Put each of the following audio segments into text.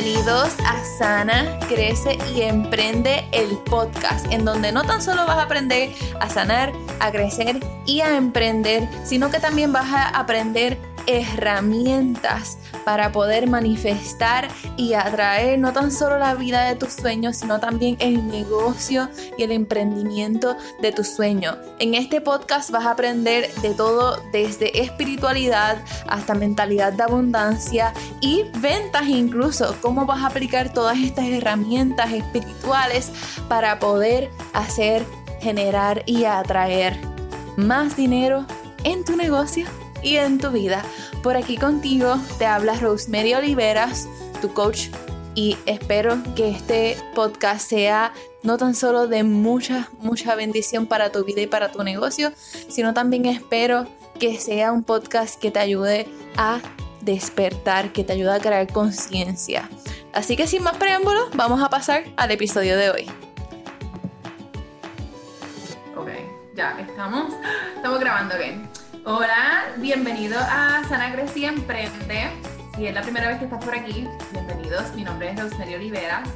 Bienvenidos a Sana, Crece y Emprende el podcast, en donde no tan solo vas a aprender a sanar, a crecer y a emprender, sino que también vas a aprender herramientas para poder manifestar y atraer no tan solo la vida de tus sueños, sino también el negocio y el emprendimiento de tus sueños. En este podcast vas a aprender de todo desde espiritualidad hasta mentalidad de abundancia y ventas incluso, cómo vas a aplicar todas estas herramientas espirituales para poder hacer, generar y atraer más dinero en tu negocio y en tu vida. Por aquí contigo te habla Rosemary Oliveras, tu coach, y espero que este podcast sea no tan solo de mucha, mucha bendición para tu vida y para tu negocio, sino también espero que sea un podcast que te ayude a despertar, que te ayude a crear conciencia. Así que sin más preámbulos, vamos a pasar al episodio de hoy. Ok, ya estamos, estamos grabando bien. Hola, bienvenido a Sana Crece y Emprende. Si es la primera vez que estás por aquí, bienvenidos. Mi nombre es Rosemary Oliveras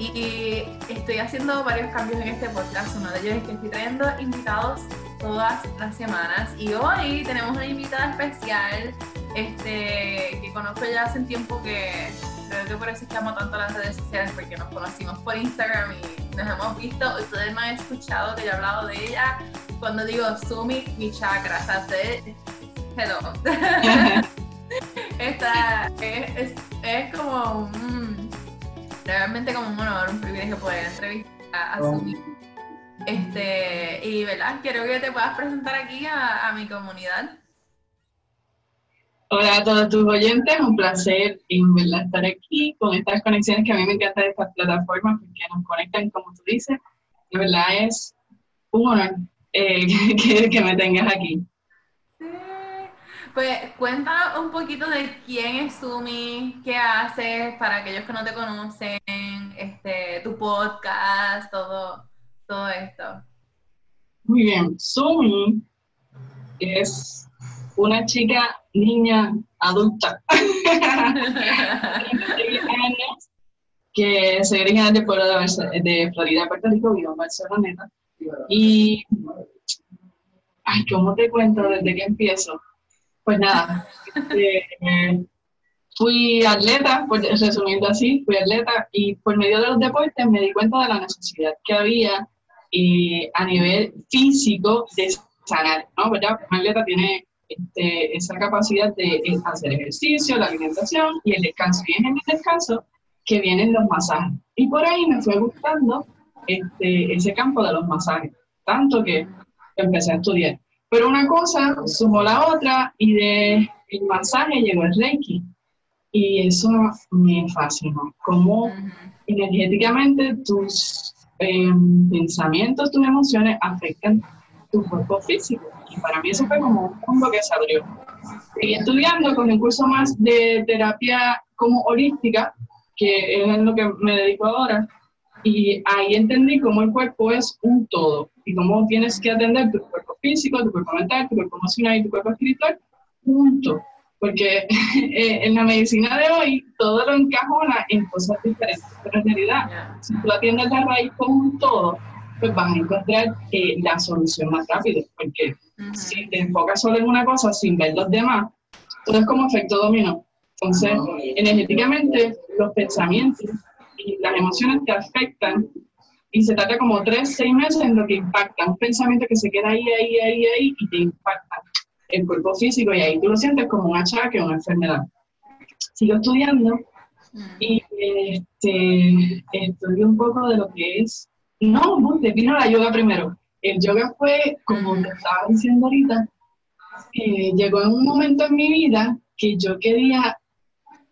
y estoy haciendo varios cambios en este podcast. Uno de ellos es que estoy trayendo invitados todas las semanas y hoy tenemos una invitada especial este, que conozco ya hace un tiempo que creo que por eso es que amo tanto las redes sociales porque nos conocimos por Instagram y nos hemos visto. Ustedes me han escuchado que yo he hablado de ella cuando digo Sumi, mi chakra, o sea, hello. Esta, es, es, como un, realmente como un honor, un privilegio poder entrevistar a, oh. Sumi. Este, y verdad, quiero que te puedas presentar aquí a, a mi comunidad. Hola a todos tus oyentes, un placer en verdad estar aquí con estas conexiones que a mí me encantan estas plataformas porque nos conectan, como tú dices. De verdad es un honor eh, que, me tengas aquí. Sí. Pues cuéntanos un poquito de quién es Sumi, qué haces para aquellos que no te conocen, este, tu podcast, todo, todo esto. Muy bien, Sumi es una chica, niña, adulta, que soy originaria del pueblo de, de Florida, Puerto Rico, vivo en Barcelona, y, ay, ¿cómo te cuento desde que empiezo? Pues nada, este, fui atleta, pues resumiendo así, fui atleta y por medio de los deportes me di cuenta de la necesidad que había eh, a nivel físico de sanar, ¿no? ¿Verdad? Un atleta tiene este, esa capacidad de hacer ejercicio, la alimentación y el descanso. Y es en el descanso que vienen los masajes. Y por ahí me fue gustando este, ese campo de los masajes, tanto que empecé a estudiar. Pero una cosa sumó la otra y de el masaje llegó el Reiki. Y eso me fascinó, cómo energéticamente tus em, pensamientos, tus emociones afectan tu cuerpo físico. Y para mí eso fue como un mundo que se abrió. Seguí estudiando con un curso más de terapia como holística, que es en lo que me dedico ahora, y ahí entendí cómo el cuerpo es un todo y cómo tienes que atender tu cuerpo físico, tu cuerpo mental, tu cuerpo emocional y tu cuerpo espiritual junto. Porque eh, en la medicina de hoy todo lo encajona en cosas diferentes, pero en realidad, si tú atiendes la raíz como un todo, pues vas a encontrar eh, la solución más rápido. Porque si te enfocas solo en una cosa sin ver los demás, todo es como efecto dominó. Entonces, energéticamente, los pensamientos y las emociones te afectan y se trata como tres, seis meses en lo que impacta. Un pensamiento que se queda ahí, ahí, ahí, ahí y te impacta el cuerpo físico y ahí tú lo sientes como un achaque o una enfermedad. Sigo estudiando mm. y este, estudio un poco de lo que es. No, te vino la yoga primero. El yoga fue, como te estaba diciendo ahorita, eh, llegó en un momento en mi vida que yo quería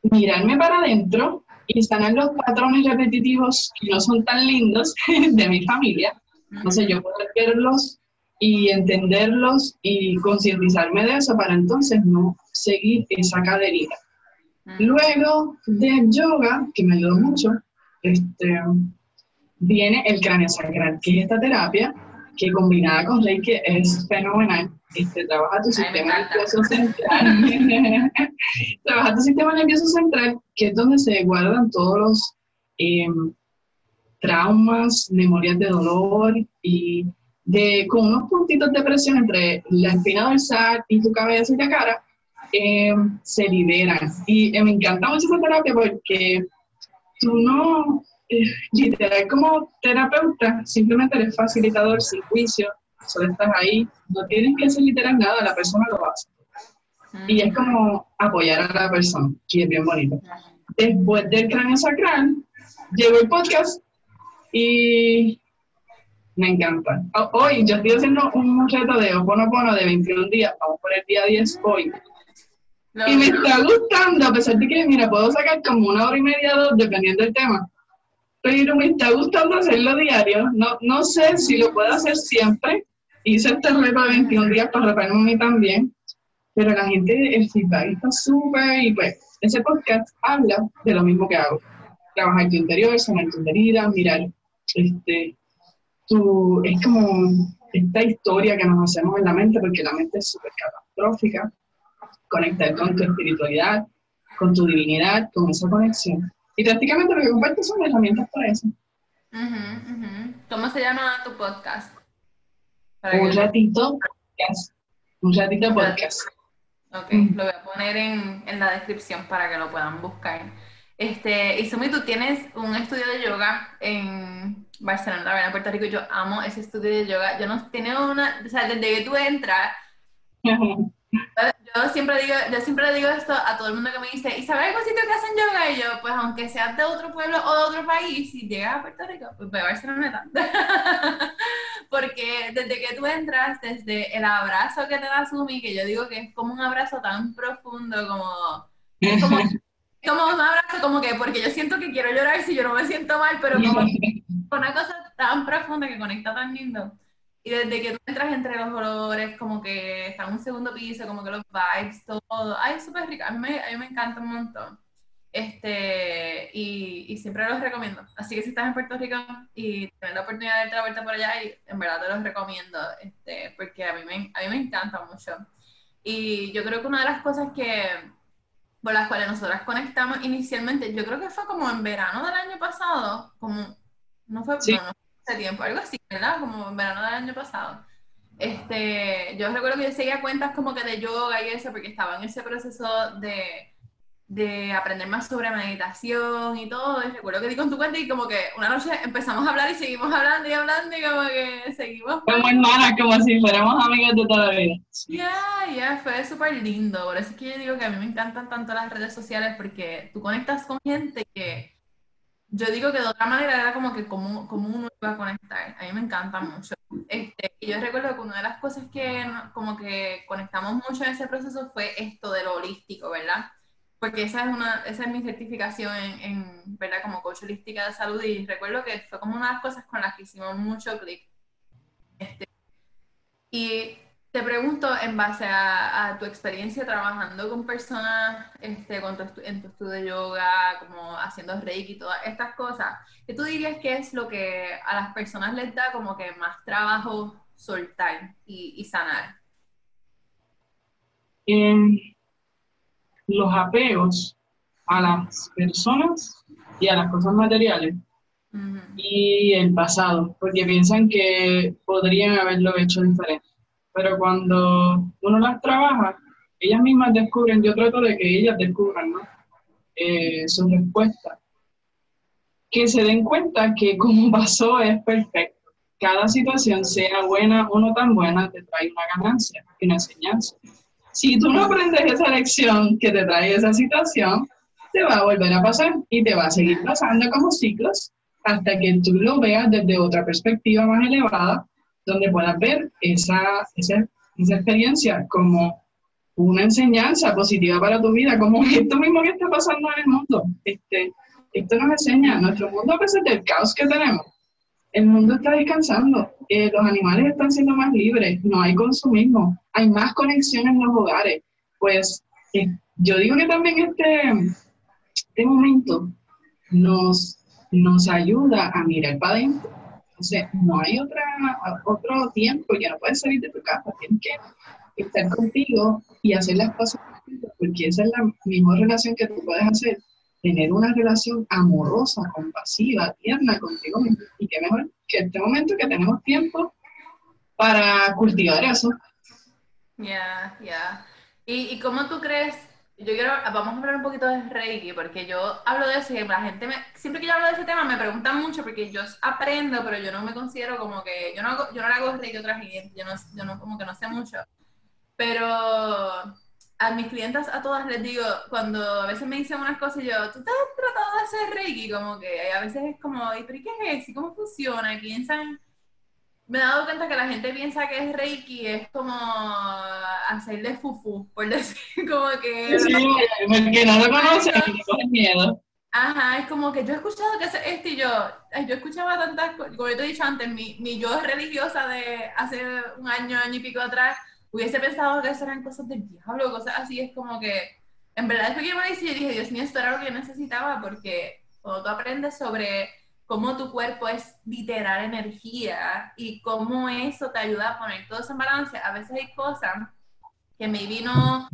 mirarme para adentro y sanar los patrones repetitivos que no son tan lindos de mi familia. Entonces yo poder verlos y entenderlos y concientizarme de eso para entonces no seguir esa caderita. Luego del yoga, que me ayudó mucho, este, viene el cráneo sacral, que es esta terapia que combinada con Reiki es fenomenal. Este, trabaja tu sistema nervioso central. trabaja tu sistema nervioso central, que es donde se guardan todos los em, traumas, memorias de dolor y de, con unos puntitos de presión entre la espina dorsal y tu cabeza y la cara, em, se liberan. Y eh, me encanta mucho esa terapia porque tú no, eh, literal como terapeuta, simplemente eres facilitador sin juicio, solo estás ahí, no tienes que hacer literal nada, la persona lo hace. Y es como apoyar a la persona, que es bien bonito. Después del cráneo sacral, llegó el podcast y me encanta. Hoy yo estoy haciendo un reto de Oponopono de 21 días, vamos por el día 10 hoy. Y me está gustando, a pesar de que, mira, puedo sacar como una hora y media, dos, dependiendo del tema. Pero me está gustando hacerlo diario. No, no sé si lo puedo hacer siempre. Hice este reto de 21 días para repararme a mí también. Pero la gente, el feedback está súper. Y pues, ese podcast habla de lo mismo que hago. Trabajar tu interior, sanar tu herida, mirar. Este, tu, es como esta historia que nos hacemos en la mente, porque la mente es súper catastrófica conectar con tu espiritualidad, con tu divinidad, con esa conexión. Y prácticamente lo que comparto son herramientas para eso. ¿Cómo se llama tu podcast? un ratito podcast. Un ratito podcast. Ok, lo voy a poner en, en, la descripción para que lo puedan buscar. Este, y Sumi, tú tienes un estudio de yoga en Barcelona, en Puerto Rico. Yo amo ese estudio de yoga. Yo no tiene una, o sea, desde que tú entras, yo siempre digo, yo siempre digo esto a todo el mundo que me dice, ¿y sabes algún sitio que hacen yoga? Y yo, pues aunque seas de otro pueblo o de otro país, si llegas a Puerto Rico, pues voy a ver si no meta. Porque desde que tú entras, desde el abrazo que te da Sumi, que yo digo que es como un abrazo tan profundo, como, es como, como un abrazo como que, porque yo siento que quiero llorar si yo no me siento mal, pero como una cosa tan profunda que conecta tan lindo. Y desde que tú entras entre los olores, como que está en un segundo piso, como que los vibes, todo. Ay, súper rico. A mí, me, a mí me encanta un montón. Este, y, y, siempre los recomiendo. Así que si estás en Puerto Rico y tienes la oportunidad de darte la vuelta por allá, y en verdad te los recomiendo, este, porque a mí, me, a mí me encanta mucho. Y yo creo que una de las cosas que por las cuales nosotras conectamos inicialmente, yo creo que fue como en verano del año pasado, como, no fue, sí tiempo, algo así, ¿verdad? Como en verano del año pasado. Este, yo recuerdo que yo seguía cuentas como que de yoga y eso, porque estaba en ese proceso de, de aprender más sobre meditación y todo. Y recuerdo que di con tu cuenta y como que una noche empezamos a hablar y seguimos hablando y hablando y como que seguimos. Como hermanas, como si fuéramos amigas de toda la vida. Ya, ya, fue súper lindo. Por eso es que yo digo que a mí me encantan tanto las redes sociales porque tú conectas con gente que yo digo que de otra manera era como que como, como uno iba a conectar. A mí me encanta mucho. Este, y yo recuerdo que una de las cosas que como que conectamos mucho en ese proceso fue esto de lo holístico, ¿verdad? Porque esa es, una, esa es mi certificación en, en, ¿verdad? Como coach holística de salud y recuerdo que fue como una de las cosas con las que hicimos mucho clic. Este, y te pregunto, en base a, tu experiencia trabajando con personas, este, con en tu estudio de yoga, como haciendo reiki y todas estas cosas, ¿qué tú dirías que es lo que a las personas les da como que más trabajo soltar y, sanar? los apegos a las personas y a las cosas materiales y el pasado, porque piensan que podrían haberlo hecho diferente pero cuando uno las trabaja, ellas mismas descubren, yo trato de que ellas descubran ¿no? eh, su respuesta, que se den cuenta que como pasó es perfecto. Cada situación, sea buena o no tan buena, te trae una ganancia una enseñanza. Si tú no aprendes esa lección que te trae esa situación, te va a volver a pasar y te va a seguir pasando como ciclos hasta que tú lo veas desde otra perspectiva más elevada donde puedas ver esa, esa, esa experiencia como una enseñanza positiva para tu vida, como esto mismo que está pasando en el mundo. Este, esto nos enseña, nuestro mundo a pesar del caos que tenemos, el mundo está descansando, eh, los animales están siendo más libres, no hay consumismo, hay más conexión en los hogares. Pues eh, yo digo que también este, este momento nos, nos ayuda a mirar para adentro Entonces, no hay otra, otro tiempo, ya no puedes salir de tu casa, tienes que estar contigo y hacer las cosas porque esa es la mejor relación que tú puedes hacer, tener una relación amorosa, compasiva, tierna contigo mismo. Y qué mejor que este momento que tenemos tiempo para cultivar eso. Ya, ya. ¿Y, ¿Y cómo tú crees yo quiero, vamos a hablar un poquito de Reiki, porque yo hablo de eso y la gente, me, siempre que yo hablo de ese tema me preguntan mucho, porque yo aprendo, pero yo no me considero como que, yo no, yo no le hago Reiki a otra gente, yo no, yo no, como que no sé mucho. Pero a mis clientes, a todas les digo, cuando a veces me dicen unas cosas, yo, tú te has tratado de hacer Reiki, como que a veces es como, ¿y pero qué es eso? ¿Cómo funciona? Y piensan me he dado cuenta que la gente piensa que es Reiki es como hacerle fufu, por decir, como que... Sí, porque no lo conocen miedo. Ajá, es como que yo he escuchado que esto y yo, yo escuchaba tantas cosas, como yo te he dicho antes, mi, mi yo religiosa de hace un año, año y pico atrás, hubiese pensado que eso eran cosas del diablo, cosas así, es como que, en verdad, después que me lo y dije, Dios mío, esto era lo que yo necesitaba, porque cuando tú aprendes sobre cómo tu cuerpo es literal energía y cómo eso te ayuda a poner todo eso en balance. A veces hay cosas que me vino,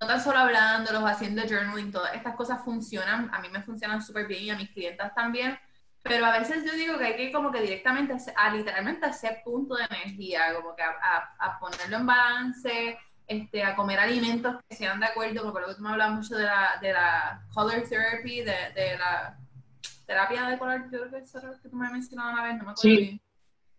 no tan solo hablándolos, haciendo journaling, todas estas cosas funcionan, a mí me funcionan súper bien y a mis clientes también, pero a veces yo digo que hay que como que directamente a, literalmente a ese punto de energía, como que a, a, ponerlo en balance, este, a comer alimentos que sean de acuerdo, porque que tú me hablas mucho de la, de la color therapy, de, de la terapia de color, yo creo que eso es lo que tú me has mencionado una vez, no me acuerdo bien,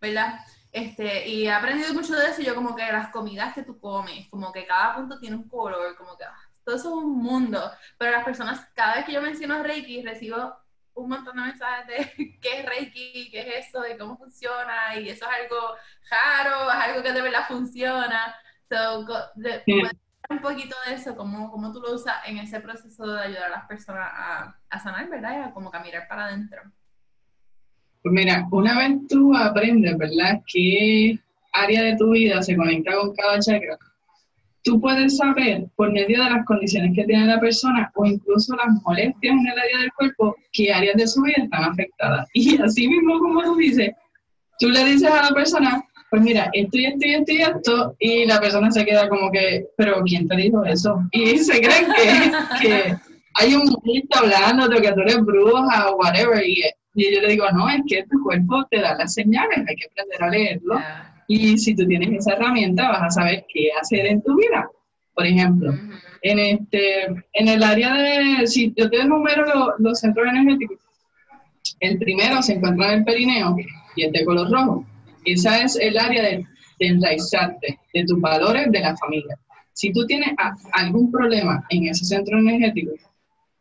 ¿verdad? Este, y he aprendido mucho de eso, yo como que las comidas que tú comes, como que cada punto tiene un color, como que ah, todo eso es un mundo, pero las personas, cada vez que yo menciono Reiki, recibo un montón de mensajes de qué es Reiki, qué es eso, de cómo funciona, y eso es algo raro, es algo que de verdad funciona. So, un poquito de eso, cómo, cómo tú lo usas en ese proceso de ayudar a las personas a, a sanar, ¿verdad? Y a como caminar para adentro. Pues mira, una vez tú aprendes, ¿verdad?, qué área de tu vida se conecta con cada chakra, tú puedes saber por medio de las condiciones que tiene la persona o incluso las molestias en el área del cuerpo qué áreas de su vida están afectadas. Y así mismo como tú dices, tú le dices a la persona, pues mira, esto y esto y esto y esto, y la persona se queda como que, pero ¿quién te dijo eso? Y se creen que, que hay un monito hablando de que tú eres bruja o whatever, y, yo le digo, no, es que tu cuerpo te da las señales, hay que aprender a leerlo, y si tú tienes esa herramienta vas a saber qué hacer en tu vida. Por ejemplo, en, este, en el área de, si yo te enumero los, los centros energéticos, el primero se encuentra en el perineo, y es de color rojo esa es el área de, de enraizarte, de tus valores de la familia. Si tú tienes algún problema en ese centro energético,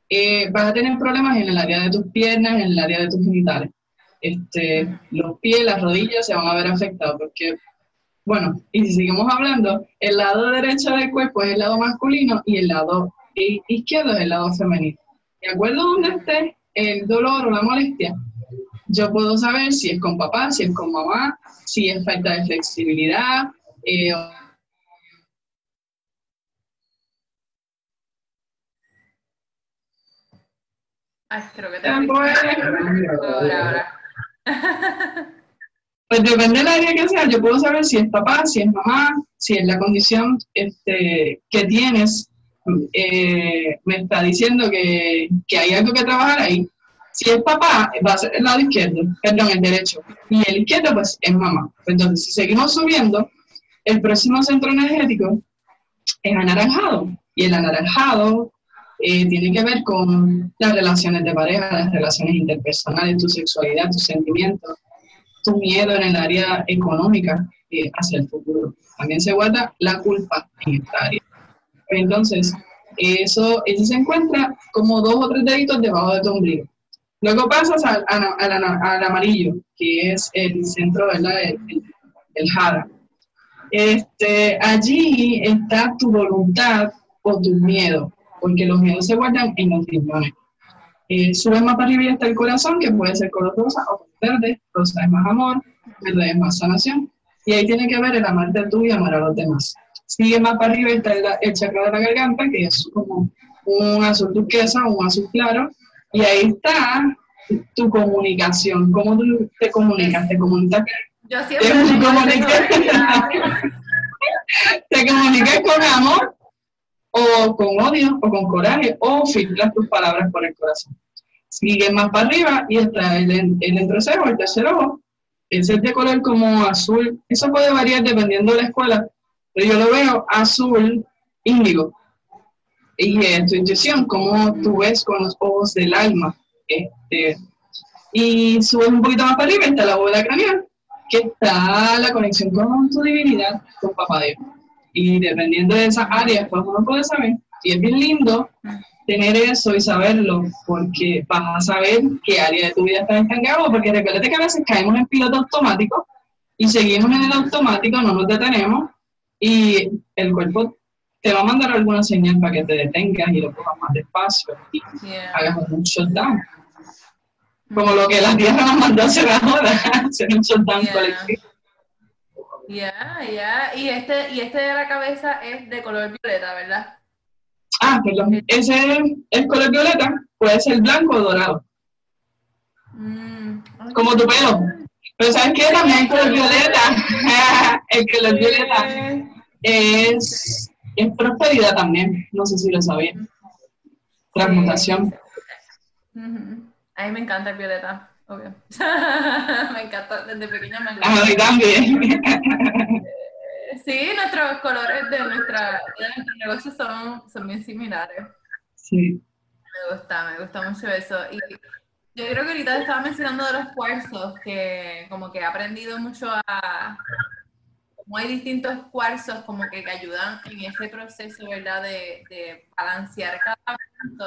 eh, vas a tener problemas en el área de tus piernas, en el área de tus genitales. Este, los pies, las rodillas se van a ver afectados porque, bueno, y si seguimos hablando, el lado derecho del cuerpo es el lado masculino y el lado izquierdo es el lado femenino. De acuerdo a donde esté el dolor o la molestia, yo puedo saber si es con papá, si es con mamá, si es falta de flexibilidad. Eh, Ay, creo que te Pues depende del área que sea, yo puedo saber si es papá, si es mamá, si es la condición este, que tienes, eh, me está diciendo que, que hay algo que trabajar ahí. Si es papá, va a ser el lado izquierdo, perdón, el derecho. Y el izquierdo, pues, es mamá. Entonces, si seguimos subiendo, el próximo centro energético es anaranjado. Y el anaranjado eh, tiene que ver con las relaciones de pareja, las relaciones interpersonales, tu sexualidad, tus sentimientos, tu miedo en el área económica eh, hacia el futuro. También se guarda la culpa en esta área. Entonces, eso, eso se encuentra como dos o tres deditos debajo de tu ombligo. Luego pasas al, al, amarillo, que es el centro ¿verdad? del, del jara. Este, allí está tu voluntad o tu miedo, porque los miedos se guardan en los riñones. Eh, sube más para arriba y está el corazón, que puede ser color rosa o verde. Rosa es más amor, verde es más sanación. Y ahí tiene que ver el amarte tú y amar a los demás. Sigue más para arriba está el, el chakra de la garganta, que es como un azul turquesa un azul claro, y ahí está tu comunicación, cómo tú te comunicas, te comunicas. Yo siempre te comunicas, te comunicas con amor o con odio o con coraje o filtras tus palabras por el corazón. Sigue más para arriba y está el, el entrecejo, el tercer ojo. Ese es de color como azul. Eso puede variar dependiendo de la escuela, pero yo lo veo azul índigo. Y en tu intuición, como tú ves con los ojos del alma. Este, y subes un poquito más para arriba, está la bóveda craneal, que está la conexión con tu divinidad, con Papá Dios. Y dependiendo de esas áreas, pues uno puede saber. Y es bien lindo tener eso y saberlo, porque vas a saber qué área de tu vida está estancado, porque recuerda que a veces caemos en piloto automático y seguimos en el automático, no nos detenemos y el cuerpo te va a mandar alguna señal para que te detengas y lo cojas más despacio y hagas un shutdown. Como lo que la Tierra nos mandó a hacer ahora, hacer un shutdown colectivo. Ya, ya. Y este, y este de la cabeza es de color violeta, ¿verdad? Ah, perdón. Ese es color violeta, puede ser blanco o dorado. Mm, Como tu pelo. Pero ¿sabes qué? También el color violeta. el color violeta es, es prosperidad también. No sé si lo sabían. Transmutación. A mí me encanta el violeta, obvio. me encanta, desde pequeña me encanta. A mí también. Sí, nuestros colores de, nuestra, de nuestro negocio son, son bien similares. Sí. Me gusta, me gusta mucho eso. Y yo creo que ahorita estaba mencionando de los cuarzos, que como que he aprendido mucho a... Como hay distintos cuarzos como que, que ayudan en ese proceso, ¿verdad? De, de balancear cada punto.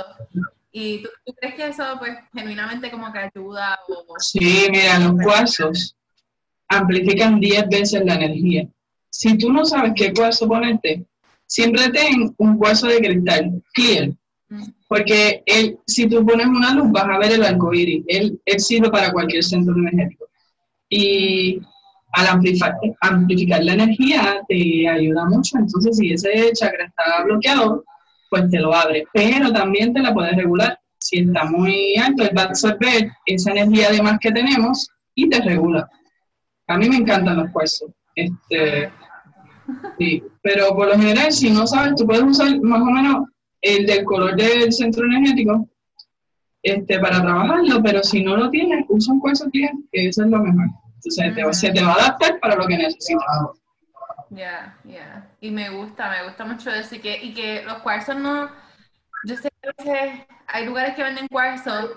¿Y tú, crees que eso, pues, genuinamente como que ayuda? O... Sí, mira, los cuarzos amplifican 10 veces la energía si tú no sabes qué cuarzo ponerte, siempre ten un cuarzo de cristal, clear. Mm. Porque él, si tú pones una luz, vas a ver el arco iris. Él, sirve para cualquier centro energético. Y al amplificar, amplificar la energía te ayuda mucho. Entonces, si ese chakra está bloqueado, pues te lo abre. Pero también te la puedes regular. Si está muy alto, él va a absorber esa energía de más que tenemos y te regula. A mí me encantan los cuarzos. Este, Sí, pero por lo general, si no sabes, tú puedes usar más o menos el del color del centro energético este, para trabajarlo, pero si no lo tienes, usa un cuarzo cliente, que eso es lo mejor. Entonces, se te va a adaptar para lo que necesitas. Ya, ya. Y me gusta, me gusta mucho eso. Y que, y que los cuarzos no. Yo sé que a veces hay lugares que venden cuarzos,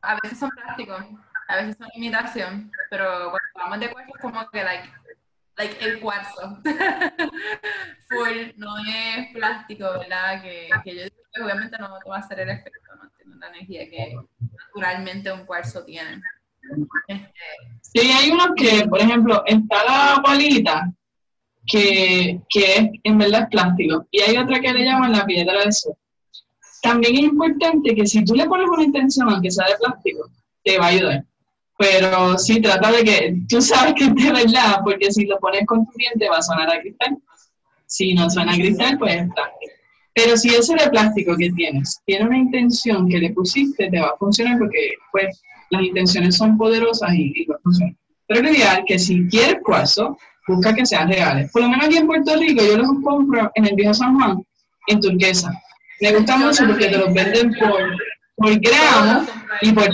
a veces son plásticos, a veces son imitación, pero cuando hablamos de cuarzos, como que, like, like el cuarzo. Full, no es plástico, ¿verdad? Que, que yo digo que obviamente no va a hacer el efecto, no tiene la energía que naturalmente un cuarzo tiene. Sí, hay unos que, por ejemplo, está la palita, que, que en verdad es plástico, y hay otra que le llaman la piedra de sol. También es importante que si tú le pones una intención, aunque sea de plástico, te va a ayudar pero sí trata de que tú sabes que es de verdad, porque si lo pones con tu diente va a sonar a cristal. Si no suena a cristal, pues es plástico. Pero si ese de plástico que tienes tiene una intención que le pusiste, te va a funcionar porque pues las intenciones son poderosas y, va a funcionar. Pero lo ideal que si quieres cuarzo, busca que sean reales. Por lo menos aquí en Puerto Rico yo los compro en el viejo San Juan, en turquesa. Me gusta mucho porque te los venden por, por gramo y por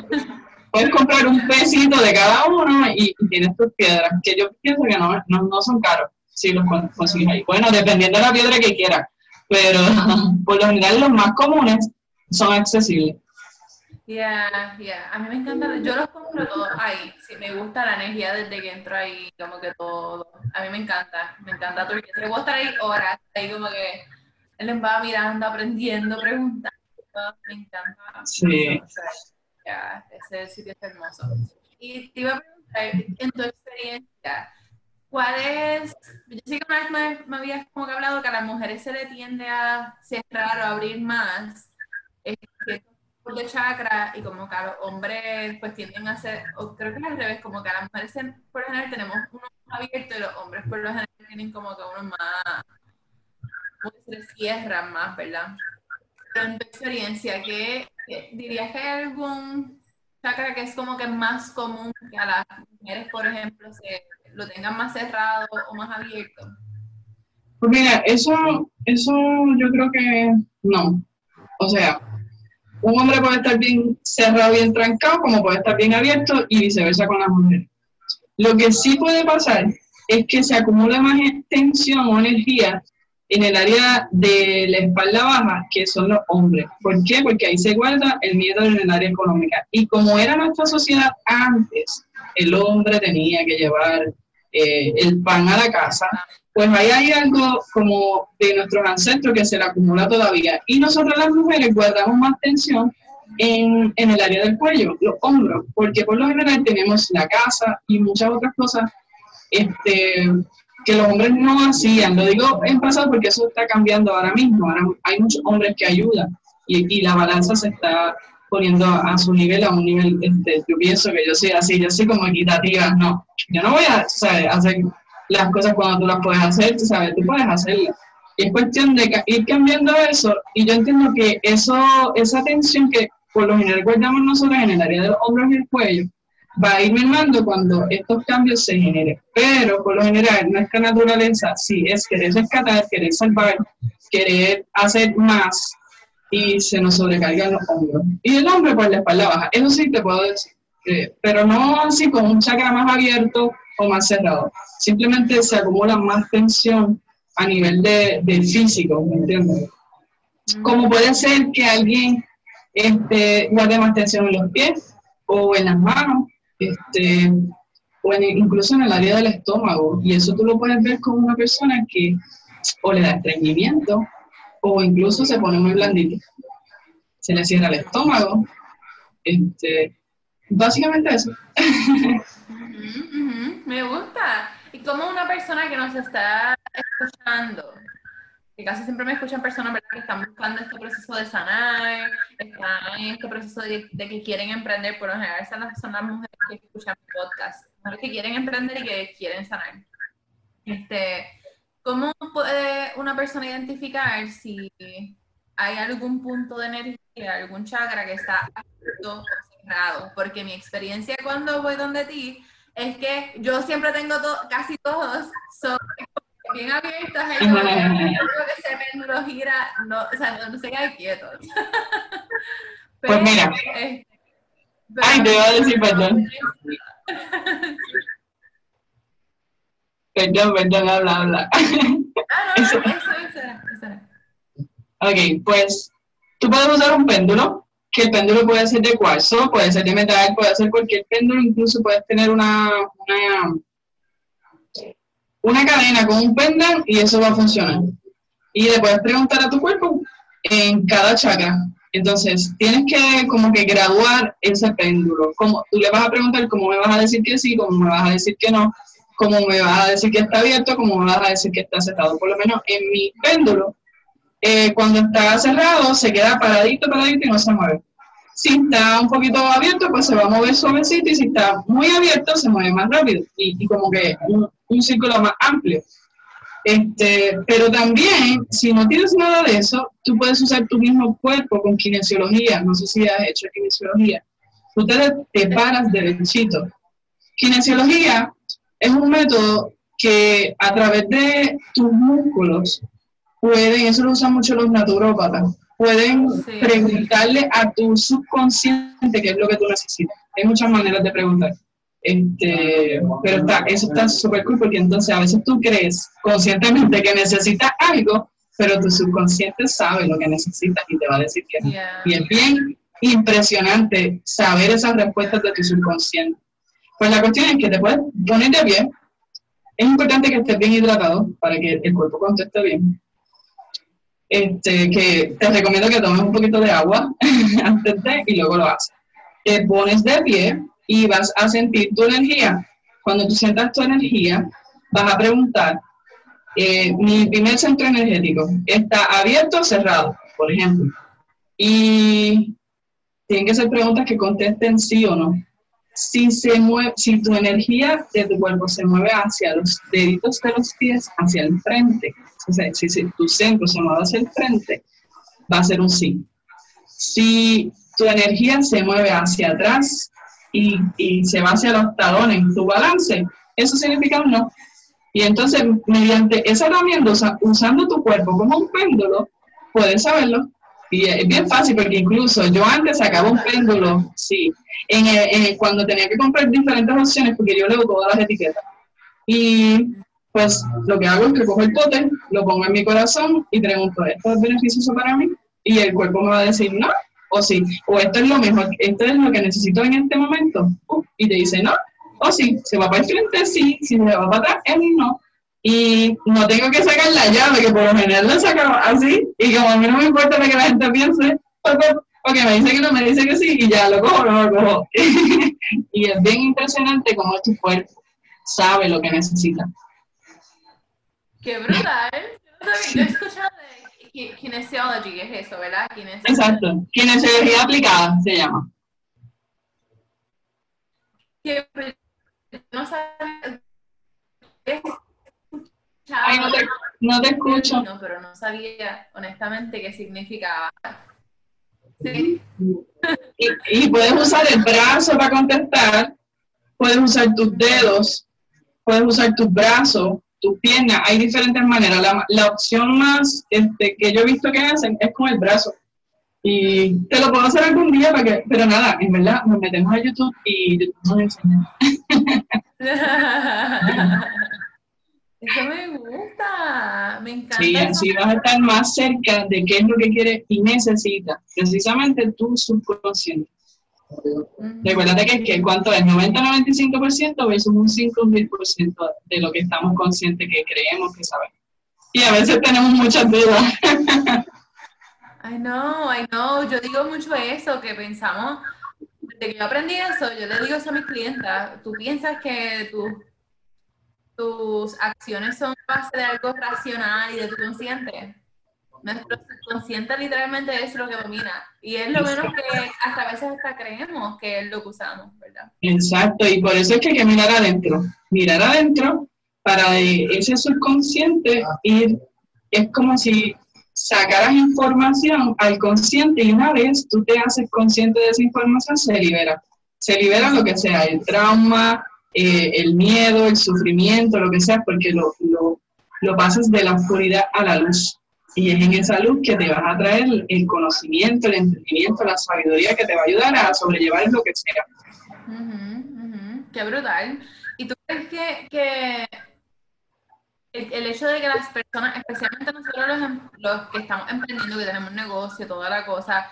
puedes comprar un pesito de cada uno y, tienes tus piedras, que yo pienso que no, no, son caros si los consigues ahí. Bueno, dependiendo de la piedra que quieras, pero por lo general los más comunes son accesibles. Ya, ya, a mí me encanta, yo los compro todos ahí, sí, me gusta la energía desde que entro ahí, como que todo, a mí me encanta, me encanta porque me gusta estar ahí horas, ahí como que él va mirando, aprendiendo, preguntando, me encanta. Sí ya, ese sitio es hermoso. Y te iba a preguntar, en tu experiencia, ¿cuál es? Yo sé que una vez me, habías como que hablado que a las mujeres se le tiende a cerrar o abrir más de chakra y como que a los hombres pues tienden a hacer, o creo que es al revés, como que a las mujeres por lo general tenemos uno más abierto y los hombres por lo general tienen como que uno más, como se cierran más, ¿verdad? Pero en tu experiencia, ¿qué, ¿Dirías que hay algún chakra que es como que más común que a las mujeres, por ejemplo, se lo tengan más cerrado o más abierto? Pues mira, eso, eso yo creo que no. O sea, un hombre puede estar bien cerrado, bien trancado, como puede estar bien abierto y viceversa con las mujeres. Lo que sí puede pasar es que se acumula más tensión o energía en el área de la espalda baja, que son los hombres. ¿Por qué? Porque ahí se guarda el miedo en el área económica. Y como era nuestra sociedad antes, el hombre tenía que llevar eh, el pan a la casa, pues ahí hay algo como de nuestros ancestros que se le acumula todavía. Y nosotros las mujeres guardamos más tensión en, en, el área del cuello, los hombros, porque por lo general tenemos la casa y muchas otras cosas este, que los hombres no hacían. Lo digo en pasado porque eso está cambiando ahora mismo. Ahora hay muchos hombres que ayudan y, y la balanza se está poniendo a, su nivel, a un nivel, este, yo pienso que yo soy así, yo soy como equitativa, no, yo no voy a hacer las cosas cuando tú las puedes hacer, tú sabes, tú puedes hacerlas. Y es cuestión de ir cambiando eso, y yo entiendo que eso, esa tensión que por lo general guardamos nosotros en el área de los hombros y el cuello, va a ir mermando cuando estos cambios se generen. Pero por lo general, nuestra naturaleza sí es querer rescatar, querer salvar, querer hacer más y se nos sobrecargan los hombros. Y el hombre, pues la espalda baja. Eso sí te puedo decir. Eh, pero no así con un chakra más abierto o más cerrado. Simplemente se acumula más tensión a nivel de, físico, ¿me entiendes? Como puede ser que alguien este, guarde más tensión en los pies o en las manos este, o incluso en el área del estómago. Y eso tú lo puedes ver con una persona que o le da estreñimiento o incluso se pone muy blandito. Se le cierra el estómago. Este, básicamente eso. Me gusta. Y como una persona que nos está escuchando, que casi siempre me escuchan personas que están buscando este proceso de sanar, están en este proceso de, que quieren emprender, por lo general esas son las mujeres que escuchan podcast, que quieren emprender y que quieren sanar. Este, ¿Cómo puede una persona identificar si hay algún punto de energía, algún chakra que está abierto o cerrado? Porque mi experiencia cuando voy donde ti es que yo siempre tengo casi todos son bien abiertos, ellos, creo que ese péndulo gira, no, o sea, no, se queda quieto. pues mira. Este, Ay, te iba a decir perdón. perdón, perdón, habla, habla. ah, no, eso, eso, eso, Ok, pues tú puedes usar un péndulo, que el péndulo puede ser de cuarzo, puede ser de metal, puede ser cualquier péndulo, incluso puedes tener una, una una cadena con un pendant y eso va a funcionar. Y le puedes preguntar a tu cuerpo en cada chakra. Entonces, tienes que como que graduar ese péndulo. Como, tú le vas a preguntar cómo me vas a decir que sí, cómo me vas a decir que no, cómo me vas a decir que está abierto, cómo me vas a decir que está cerrado. Por lo menos en mi péndulo, eh, cuando está cerrado, se queda paradito, paradito y no se mueve. Si está un poquito abierto, pues se va a mover suavecito y si está muy abierto, se mueve más rápido. Y, como que un círculo más amplio. Este, pero también, si no tienes nada de eso, tú puedes usar tu mismo cuerpo con kinesiología. No sé si has hecho kinesiología. Tú te, paras derechito. Kinesiología es un método que a través de tus músculos pueden, eso lo usan mucho los naturópatas, pueden preguntarle a tu subconsciente qué es lo que tú necesitas. Hay muchas maneras de preguntar. Este, pero está, eso está súper cool porque entonces a veces tú crees conscientemente que necesitas algo, pero tu subconsciente sabe lo que necesitas y te va a decir que Y es bien impresionante saber esas respuestas de tu subconsciente. Pues la cuestión es que te puedes poner de pie. Es importante que estés bien hidratado para que el cuerpo conteste bien. Este, que te recomiendo que tomes un poquito de agua antes de y luego lo haces. Te pones de pie, y vas a sentir tu energía. Cuando tú sientas tu energía, vas a preguntar, eh, mi primer centro energético, ¿está abierto o cerrado? Por ejemplo. Y tienen que ser preguntas que contesten sí o no. Si, se mueve, si tu energía de tu cuerpo se mueve hacia los deditos de los pies, hacia el frente, o sea, si, tu centro se mueve hacia el frente, va a ser un sí. Si tu energía se mueve hacia atrás, y, y se va hacia los talones, tu balance, eso significa un no. Y entonces, mediante esa herramienta, usando tu cuerpo como un péndulo, puedes saberlo. Y es bien fácil porque incluso yo antes sacaba un péndulo, sí, en, cuando tenía que comprar diferentes opciones porque yo leo todas las etiquetas. Y pues lo que hago es que cojo el pote, lo pongo en mi corazón y pregunto, ¿esto es beneficioso para mí? Y el cuerpo me va a decir no, o sí, o esto es lo mismo, esto es lo que necesito en este momento, uh, y te dice no, o sí, se va para el frente, sí, si se va para atrás, es no. Y no tengo que sacar la llave, que por lo general la sacaba así, y como a mí no me importa lo que la gente piense, porque me dice que no, me dice que sí, y ya lo cojo, no lo cojo. y es bien impresionante cómo tu cuerpo sabe lo que necesita. Qué brutal. Yo he escuchado de kinesiology, es eso, ¿verdad? Exacto. Kinesiología aplicada se llama. Que no sabía. Ay, no te, no te escucho. No, pero no sabía honestamente qué significaba. Sí. Y, y, puedes usar el brazo para contestar, puedes usar tus dedos, puedes usar tus brazos, tus piernas, hay diferentes maneras. La, la opción más este, que yo he visto que hacen es con el brazo. Y te lo puedo hacer algún día, para que, pero nada, en verdad, nos metemos a YouTube y YouTube nos enseña. Eso me gusta, me encanta. Sí, así vas a estar más cerca de qué es lo que quieres y necesitas, precisamente tu subconsciente. Recuerda que, que cuánto es 90-95% versus un 5.000% de lo que estamos conscientes que creemos que sabemos. Y a veces tenemos muchas dudas. I know, I know. Yo digo mucho eso, que pensamos, desde que yo aprendí eso, yo le digo eso a mis clientas, tú piensas que tus acciones son base de algo racional y de tu consciente nuestro subconsciente literalmente es lo que domina. Y es lo menos que hasta a veces hasta creemos que es lo que usamos, ¿verdad? Exacto, y por eso es que hay que mirar adentro. Mirar adentro para ese subconsciente ir, es como si sacaras información al consciente y una vez tú te haces consciente de esa información, se libera. Se libera lo que sea, el trauma, eh, el miedo, el sufrimiento, lo que sea, porque lo, lo, lo pasas de la oscuridad a la luz. Y es en esa luz que te vas a traer el conocimiento, el entendimiento, la sabiduría que te va a ayudar a sobrellevar lo que sea. Qué brutal. ¿Y tú crees que, que el, hecho de que las personas, especialmente nosotros los, em, los, que estamos emprendiendo, que tenemos negocio, toda la cosa,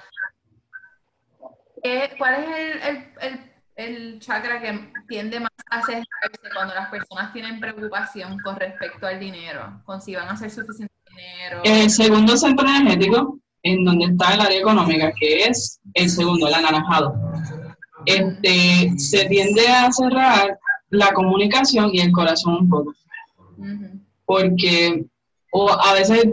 eh, ¿cuál es el, el, el, el, chakra que tiende más a cerrarse cuando las personas tienen preocupación con respecto al dinero? Con si van a ser suficientes el segundo centro energético, en donde está el área económica, que es el segundo, el anaranjado, este, se tiende a cerrar la comunicación y el corazón un poco. Porque o a veces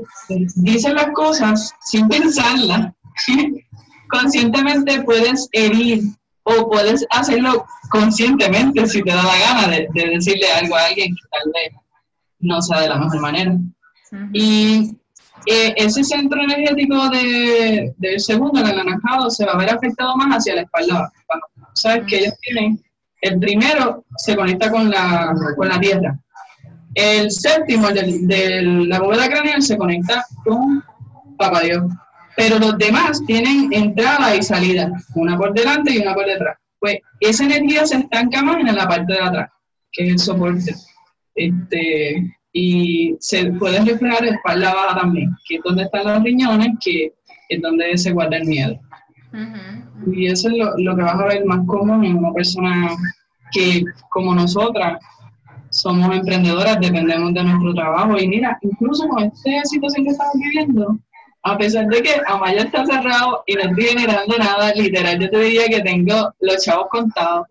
dicen las cosas sin pensarlas. Conscientemente puedes herir o puedes hacerlo conscientemente si te da la gana de, de decirle algo a alguien que tal vez no sea de la mejor manera. Y eh, ese centro energético de, del segundo, el anaranjado, se va a ver afectado más hacia la espalda Sabes que ellos tienen, el primero se conecta con la, con la tierra. El séptimo, de la bóveda craneal, se conecta con Papá Dios. Pero los demás tienen entrada y salida, una por delante y una por detrás. Pues esa energía se estanca más en la parte de atrás, que es el soporte. Este, y se puede reflejar en espalda baja también, que es donde están los riñones, que es donde se guarda el miedo. Y eso es lo, lo, que vas a ver más común en una persona que, como nosotras, somos emprendedoras, dependemos de nuestro trabajo. Y mira, incluso con esta situación que estamos viviendo, a pesar de que Amaya está cerrado y no estoy generando nada, literal, yo te diría que tengo los chavos contados.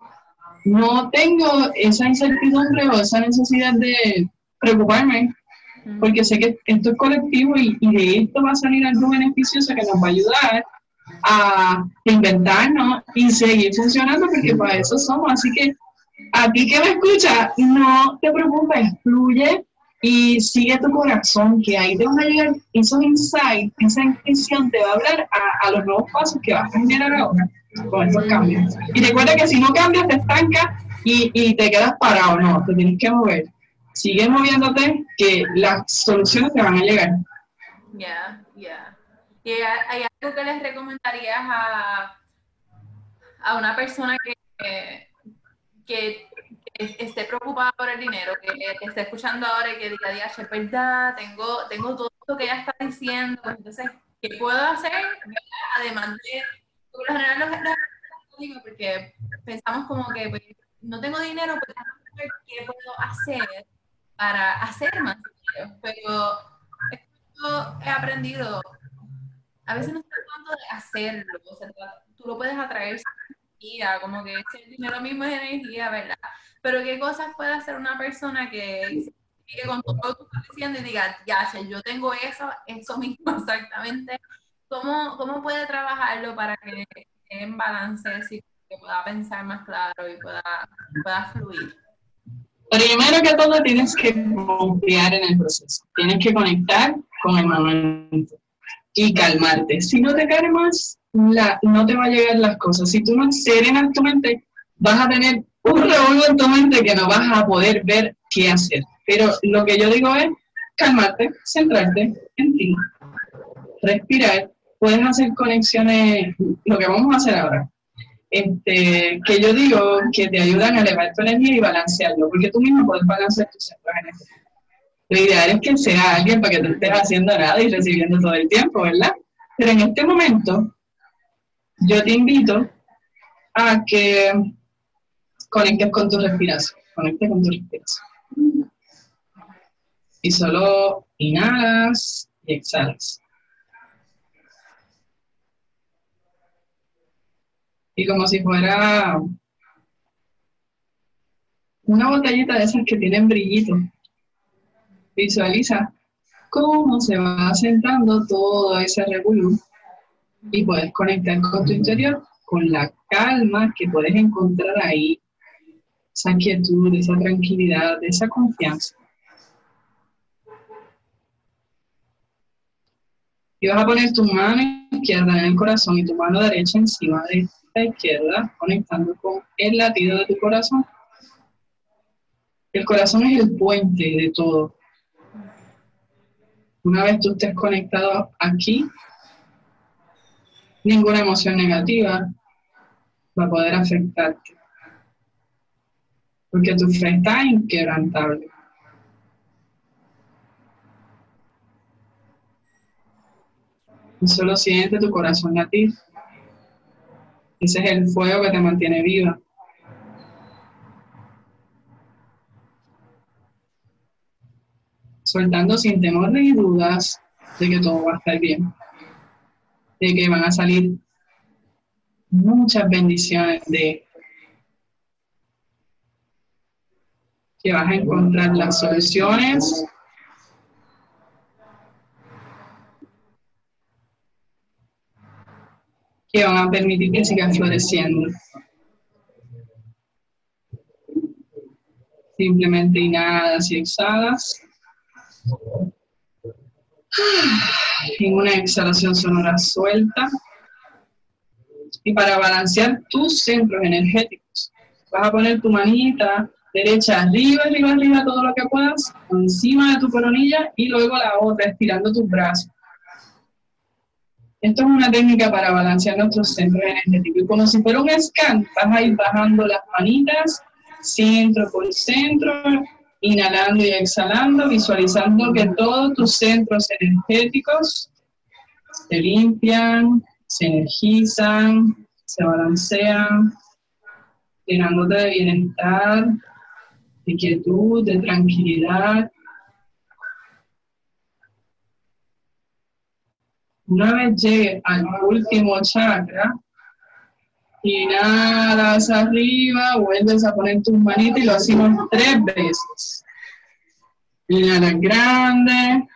No tengo esa incertidumbre o esa necesidad de, preocuparme, porque sé que esto es colectivo y, de esto va a salir algo beneficioso que nos va a ayudar a inventarnos y seguir funcionando, porque para eso somos. Así que a ti que me escuchas, no te preocupes, fluye, y sigue tu corazón, que ahí te van a llegar esos insights, esa intuición te va a hablar a, los nuevos pasos que vas a generar ahora con estos cambios. Y recuerda que si no cambias, te estancas y, y te quedas parado, no, te tienes que mover. Sigue moviéndote, que las soluciones te van a llegar. Ya, ya. ¿Y hay algo que les recomendarías a, a una persona que, que esté preocupada por el dinero, que, esté escuchando ahora y que diga, diga, es verdad, tengo, tengo todo esto que ella está diciendo, pues entonces, ¿qué puedo hacer? Además de, por lo general los, porque pensamos como que pues, no tengo dinero, pues qué puedo hacer para hacer más pero he aprendido, a veces no se trata de hacerlo, o sea, tú lo puedes atraer como que el dinero mismo es energía, ¿verdad? Pero qué cosas puede hacer una persona que sigue con todo lo que estás diciendo y diga, ya, yo tengo eso, eso mismo exactamente. ¿Cómo, cómo puede trabajarlo para que en balance, y que pueda pensar más claro y pueda, pueda fluir? Primero que todo tienes que confiar en el proceso, tienes que conectar con el momento y calmarte. Si no te calmas, la, no te va a llegar las cosas. Si tú no serenas tu mente, vas a tener un revuelo en tu mente que no vas a poder ver qué hacer. Pero lo que yo digo es calmarte, centrarte en ti, respirar. Puedes hacer conexiones, lo que vamos a hacer ahora. Este, que yo digo que te ayudan a elevar tu energía y balancearlo, porque tú mismo puedes balancear tus centros energéticos. Lo ideal es que sea alguien para que no estés haciendo nada y recibiendo todo el tiempo, ¿verdad? Pero en este momento, yo te invito a que conectes con tu respiración. Conectes con tu respiración. Y solo inhalas y exhalas. Y como si fuera una botellita de esas que tienen brillito. Visualiza cómo se va asentando todo ese revuelo y puedes conectar con tu interior con la calma que puedes encontrar ahí, esa quietud, esa tranquilidad, esa confianza. Y vas a poner tu mano izquierda en el corazón y tu mano derecha encima de izquierda, conectando con el latido de tu corazón. El corazón es el puente de todo. Una vez tú estés conectado aquí, ninguna emoción negativa va a poder afectarte. Porque tu fe está inquebrantable. Y solo siente tu corazón latir. Ese es el fuego que te mantiene viva. Soltando sin temor ni dudas de que todo va a estar bien de que van a salir muchas bendiciones de que vas a encontrar las soluciones que van a permitir que sigan floreciendo. Simplemente inhalas y exhalas. En una exhalación sonora suelta. Y para balancear tus centros energéticos, vas a poner tu manita derecha arriba, arriba, arriba, todo lo que puedas, encima de tu coronilla y luego la otra, estirando tus brazos. Esto es una técnica para balancear nuestros centros energéticos. Y como si fuera un scan, vas a ir bajando las manitas, centro por centro, inhalando y exhalando, visualizando que todos tus centros energéticos se limpian, se energizan, se balancean, llenándote de bienestar, de quietud, de tranquilidad. Una vez llegue al último chakra, Inhalas arriba, vuelves a poner tus manitas y lo hacemos tres veces. Inhala grande.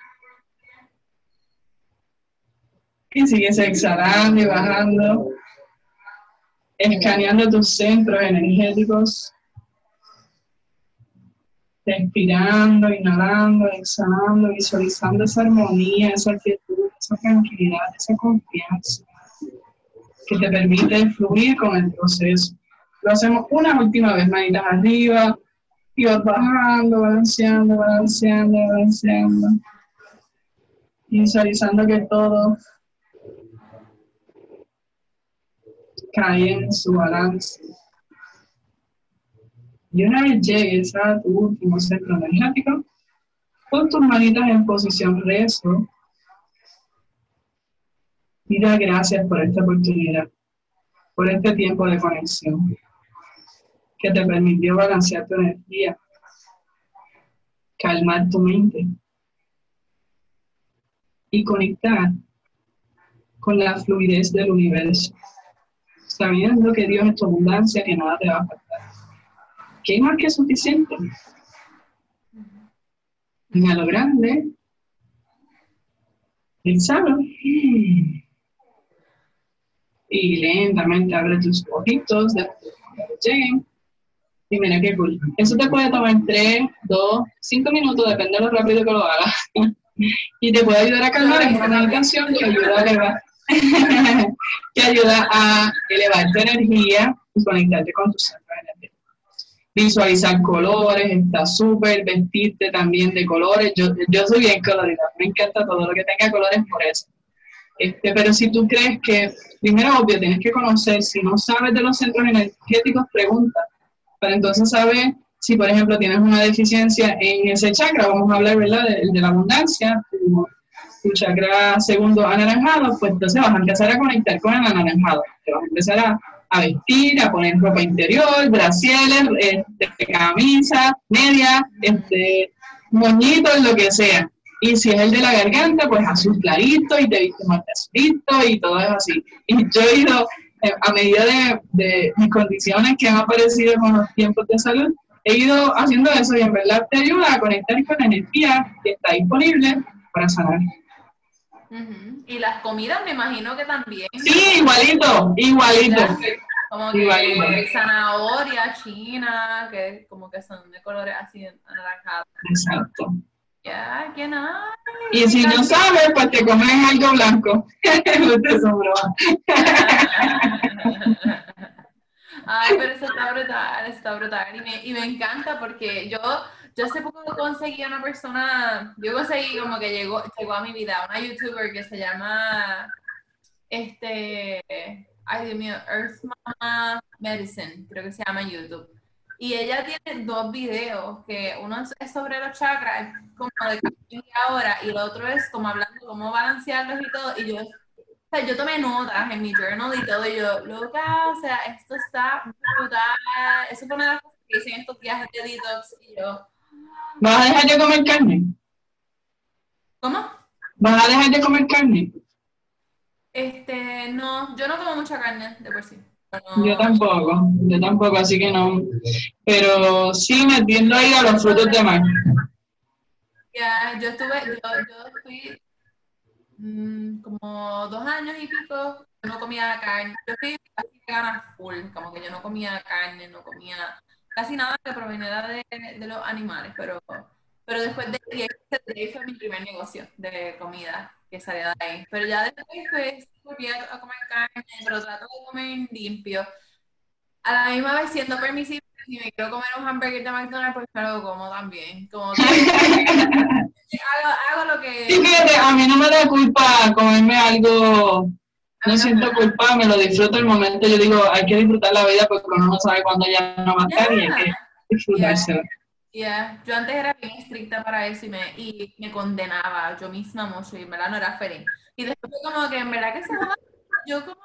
Y sigues exhalando y bajando. Escaneando tus centros energéticos. respirando, inhalando, exhalando, visualizando esa armonía, esa quietud, esa tranquilidad, esa confianza que te permite fluir con el proceso. Lo hacemos una última vez, manitas arriba, y vas bajando, balanceando, balanceando, balanceando. Visualizando que todo cae en su balance. Y una vez llegues a tu último centro energético, pon tus manitas en posición rezo y da gracias por esta oportunidad, por este tiempo de conexión que te permitió balancear tu energía, calmar tu mente y conectar con la fluidez del universo, sabiendo que Dios es tu abundancia, que nada te va a faltar. ¿Qué más que suficiente? a lo grande. Exhala. Y lentamente abre tus ojitos, de que lleguen. Y mira qué cool. Eso te puede tomar 3, 2, 5 minutos, depende de lo rápido que lo hagas. y te puede ayudar a calmar en una meditación que ayuda a elevar, que ayuda a elevar tu energía y conectarte con tu centro energía. Visualizar colores, está súper, vestirte también de colores. Yo, yo soy bien colorida, me encanta todo lo que tenga colores por eso. Este, pero si tú crees que, primero obvio, tienes que conocer, si no sabes de los centros energéticos, pregunta para entonces saber si, por ejemplo, tienes una deficiencia en ese chakra, vamos a hablar, ¿verdad?, de, la abundancia, tu, chakra segundo anaranjado, pues entonces vas a empezar a conectar con el anaranjado, te vas a empezar a, vestir, a poner ropa interior, brasieles, este, camisa, media, este, moñitos, lo que sea. Y si es el de la garganta, pues azul clarito y te viste más azulito y todo es así. Y yo he ido a medida de, mis condiciones que han aparecido con los tiempos de salud, he ido haciendo eso y en verdad te ayuda a conectar con la energía que está disponible para sanar. Y las comidas me imagino que también. Sí, igualito, igualito. Como que zanahoria, china, que como que son de colores así anaranjados. Exacto. Ya, qué nice. Y si no sabes, pues te comes algo blanco. Ay, pero eso está brutal, está brutal. Y me, y me encanta porque yo, yo hace poco conseguí a una persona, yo conseguí como que llegó, llegó a mi vida, una youtuber que se llama, este, ay Dios mío, Earth Mama Medicine, creo que se llama YouTube. Y ella tiene dos videos, que uno es sobre los chakras, como de ahora, y el otro es como hablando cómo balancearlos y todo. Y yo, o sea, yo tomé notas en mi journal y todo, y yo, loca, o sea, esto está brutal. Eso fue una de las cosas que hice en estos viajes de detox, y yo... ¿Vas a dejar de comer carne? ¿Cómo? ¿Vas a dejar de comer carne? Este, no, yo no como mucha carne de por sí. Yo tampoco, yo tampoco, así que no. Pero sí metiendo ahí a los frutos de mar. Ya, yo estuve, yo, yo fui mm, como dos años y pico, no comía carne. Yo fui casi vegana full, como que yo no comía carne, no comía casi nada que proveniera de, de los animales, pero, pero después de ahí fue mi primer negocio de comida que salió de ahí. Pero ya después pues, volví a comer carne, pero trato de comer limpio. A la misma vez siendo permisible, si me quiero comer un hamburger de McDonald's, pues me lo como también. Como hago, hago, lo que... Sí, fíjate, a mí no me da culpa comerme algo, no siento culpa, me lo disfruto el momento. Yo digo, hay que disfrutar la vida porque uno no sabe cuándo ya no va a estar y hay que disfrutárselo. Yeah. Yo antes era bien estricta para eso y me, y me condenaba yo misma mucho y en verdad no era feliz. Y después como que en verdad que se va, yo como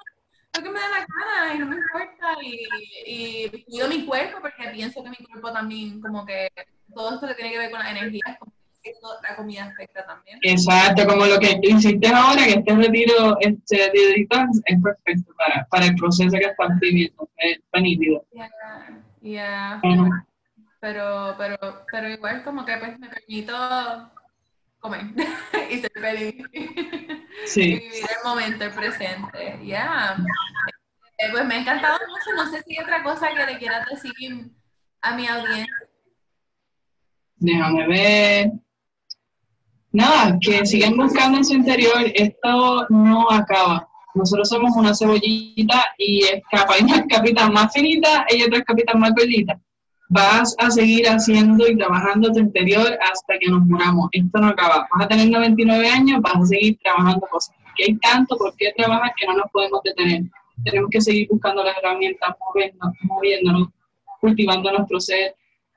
lo que me da la gana y no me importa y, y cuido mi cuerpo porque pienso que mi cuerpo también como que todo esto que tiene que ver con la energía es como la comida afecta también. Exacto, como lo que hiciste ahora, que este retiro, este es perfecto para, para el proceso que estás viviendo, es nítido. Yeah, pero, pero, pero igual como que pues me permito comer y ser feliz. Sí. y vivir el momento, el presente. Ya. Eh, pues me ha encantado mucho. No sé si hay otra cosa que le quieras decir a mi audiencia. déjame ver. Nada, que sigan buscando en su interior, esto no acaba. Nosotros somos una cebollita y es capa, hay unas capitas más finitas y otras capitas más gorditas. Vas a seguir haciendo y trabajando tu interior hasta que nos muramos. Esto no acaba. Vas a tener 99 años, vas a seguir trabajando cosas. Que hay tanto por qué trabajar que no nos podemos detener. Tenemos que seguir buscando las herramientas, moviéndonos cultivando nuestro ser,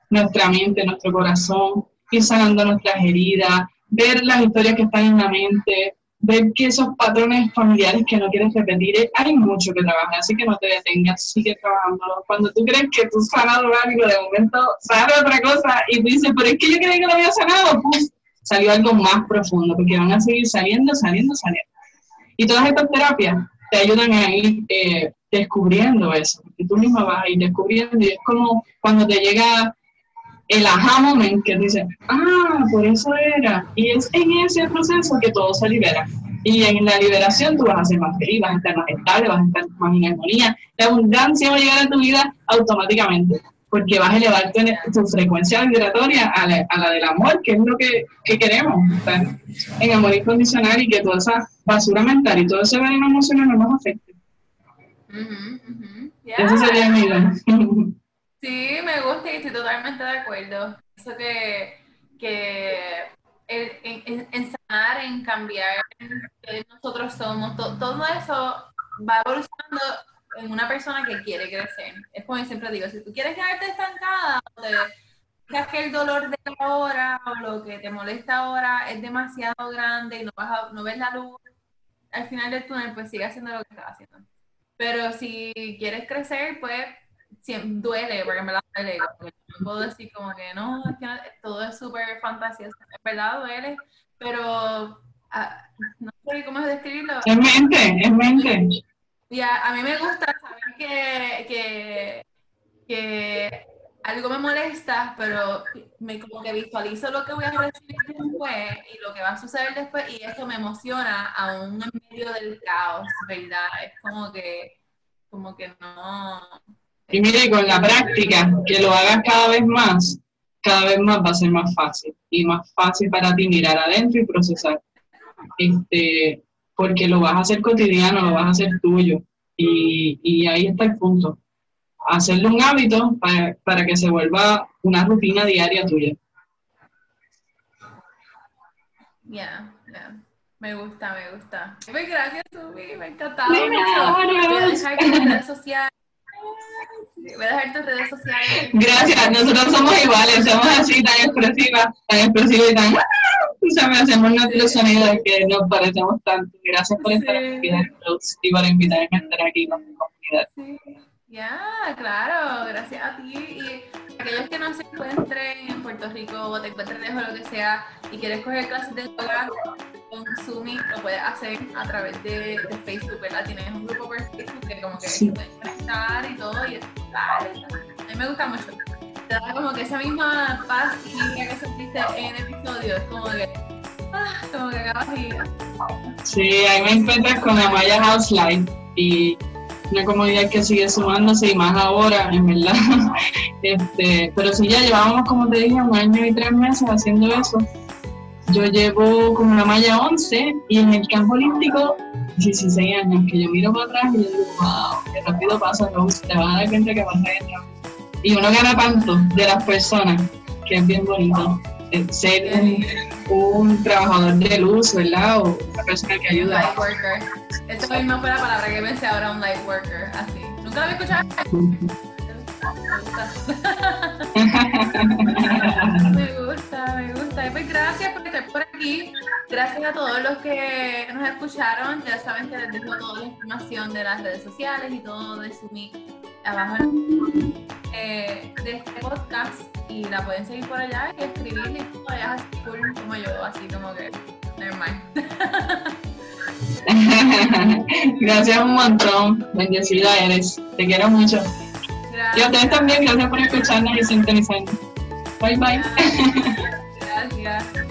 nuestra mente, nuestro corazón, ir sanando nuestras heridas, ver las historias que están en la mente, ver que esos patrones familiares que no quieres repetir, eh, hay mucho que trabajar, así que no te detengas, sigue trabajando. Cuando tú crees que tú has sanado algo, de momento sale otra cosa y tú dices, pero es que yo creía que lo había sanado, pues salió algo más profundo, porque van a seguir saliendo, saliendo, saliendo. Y todas estas terapias te ayudan a ir eh, descubriendo eso, y tú misma vas a ir descubriendo y es como cuando te llega el aha moment que dices, ah, por eso era. Y es en ese proceso que todo se libera. Y en la liberación tú vas a ser más feliz, vas a estar más estable, vas a estar más en armonía. La abundancia va a llegar a tu vida automáticamente, porque vas a elevar tu, frecuencia vibratoria a la, del amor, que es lo que, queremos, estar en amor incondicional y que toda esa basura mental y todo ese veneno emocional no nos afecte. Eso sería mi idea. Sí, me gusta y estoy totalmente de acuerdo. Eso que, que en, en, sanar, en cambiar que nosotros somos, todo eso va evolucionando en una persona que quiere crecer. Es como yo siempre digo, si tú quieres quedarte estancada o te, que el dolor de ahora o lo que te molesta ahora es demasiado grande y no, vas no ves la luz, al final del túnel pues sigue haciendo lo que estás haciendo. Pero si quieres crecer, pues duele, porque me la duele. No puedo decir como que no, es que todo es súper fantasioso. En verdad duele, pero ah, no sé cómo describirlo. Es mente, es mente. Y a, mí me gusta saber que, que, que algo me molesta, pero me como que visualizo lo que voy a recibir después y lo que va a suceder después y eso me emociona aún en medio del caos, ¿verdad? Es como que, como que no, y mire, con la práctica, que lo hagas cada vez más, cada vez más va a ser más fácil y más fácil para ti mirar adentro y procesar. Este, porque lo vas a hacer cotidiano, lo vas a hacer tuyo. Y, y ahí está el punto. Hacerlo un hábito para, para que se vuelva una rutina diaria tuya. Ya, ya. Me gusta, me gusta. Pues gracias, Subi, me ha encantado. redes sociales Voy a dejar tus redes sociales. Gracias, nosotros somos iguales, somos así tan expresivas, tan expresivas y tan... O me hacemos nuestros sonidos que nos parecemos tanto. Gracias por estar aquí y por invitarme a estar aquí con mi comunidad. Sí. Ya, claro, gracias a ti. Y aquellos que no se encuentren en Puerto Rico o te encuentren lejos o lo que sea y quieres coger clases de yoga con Sumi, lo puedes hacer a través de, Facebook, ¿verdad? Tienes un grupo por Facebook que como que se pueden conectar y todo y es A mí me gusta mucho. Te da como que esa misma paz y que sentiste en el episodio, es como que, ah, como que acabas y... Sí, ahí me encuentras con Amaya House Live y una comunidad que sigue sumándose y más ahora, en verdad. Este, pero si ya llevábamos, como te dije, un año y tres meses haciendo eso. Yo llevo como una malla 11 y en el campo olímpico 16 años, que yo miro para atrás y yo digo, wow, qué rápido pasa, Rose, te vas a dar cuenta que pasa bien Y uno gana tanto de las personas, que es bien bonito. Eh, ser un, trabajador de luz, ¿verdad? O una persona que ayuda. Light worker. Esto mismo fue la palabra que pensé ahora, un light worker, así. ¿Nunca lo había escuchado? me gusta, me gusta. Pues gracias por aquí. Gracias a todos los que nos escucharon. Ya saben que les dejo toda la información de las redes sociales y todo de Sumi abajo eh, de este podcast y la pueden seguir por allá y escribir y todo allá así cool como yo, así como que never mind. gracias un montón, bendecida eres, te quiero mucho. Gracias. Y a ustedes también, gracias por escucharnos y sintonizarnos. Bye bye. Gracias.